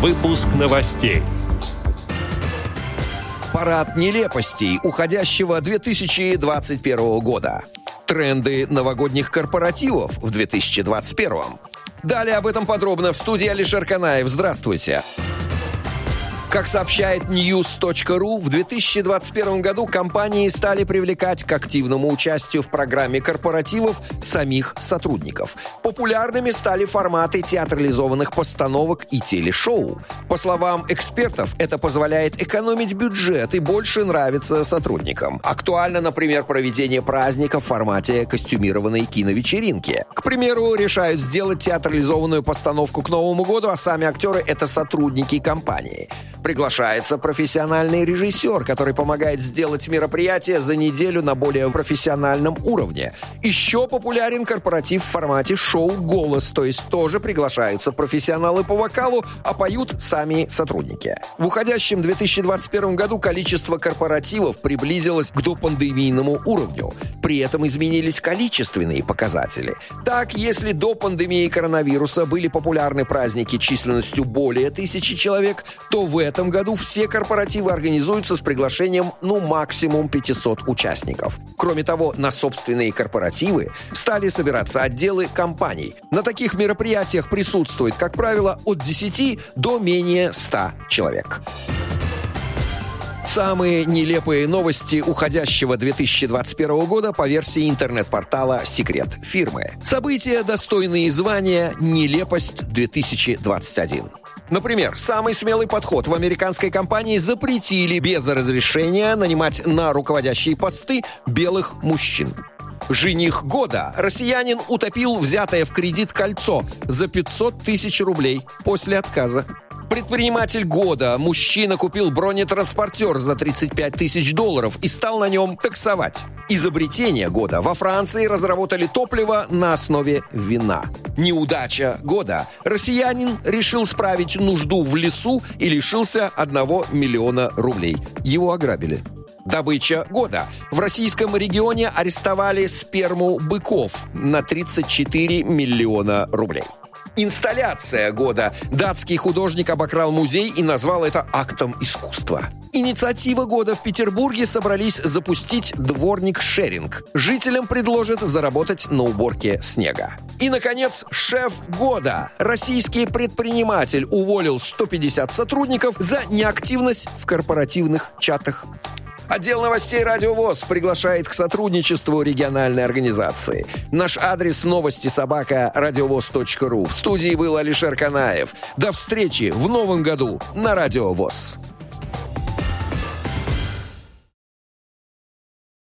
Выпуск новостей. Парад нелепостей уходящего 2021 года. Тренды новогодних корпоративов в 2021. Далее об этом подробно в студии Алишер Канаев. Здравствуйте. Здравствуйте. Как сообщает news.ru, в 2021 году компании стали привлекать к активному участию в программе корпоративов самих сотрудников. Популярными стали форматы театрализованных постановок и телешоу. По словам экспертов, это позволяет экономить бюджет и больше нравится сотрудникам. Актуально, например, проведение праздника в формате костюмированной киновечеринки. К примеру, решают сделать театрализованную постановку к Новому году, а сами актеры — это сотрудники компании. Приглашается профессиональный режиссер, который помогает сделать мероприятие за неделю на более профессиональном уровне. Еще популярен корпоратив в формате шоу «Голос», то есть тоже приглашаются профессионалы по вокалу, а поют сами сотрудники. В уходящем 2021 году количество корпоративов приблизилось к допандемийному уровню. При этом изменились количественные показатели. Так, если до пандемии коронавируса были популярны праздники численностью более тысячи человек, то в этом году все корпоративы организуются с приглашением, ну, максимум 500 участников. Кроме того, на собственные корпоративы стали собираться отделы компаний. На таких мероприятиях присутствует, как правило, от 10 до менее 100 человек. Самые нелепые новости уходящего 2021 года по версии интернет-портала «Секрет фирмы». События, достойные звания «Нелепость 2021». Например, самый смелый подход в американской компании запретили без разрешения нанимать на руководящие посты белых мужчин. Жених года. Россиянин утопил взятое в кредит кольцо за 500 тысяч рублей после отказа. Предприниматель года. Мужчина купил бронетранспортер за 35 тысяч долларов и стал на нем таксовать. Изобретение года. Во Франции разработали топливо на основе вина. Неудача года. Россиянин решил справить нужду в лесу и лишился одного миллиона рублей. Его ограбили. Добыча года. В российском регионе арестовали сперму быков на 34 миллиона рублей. Инсталляция года. Датский художник обокрал музей и назвал это актом искусства. Инициатива года в Петербурге собрались запустить дворник-шеринг. Жителям предложат заработать на уборке снега. И, наконец, шеф года. Российский предприниматель уволил 150 сотрудников за неактивность в корпоративных чатах. Отдел новостей «Радио ВОЗ» приглашает к сотрудничеству региональной организации. Наш адрес новости собака радиовоз.ру. В студии был Алишер Канаев. До встречи в новом году на «Радио ВОЗ».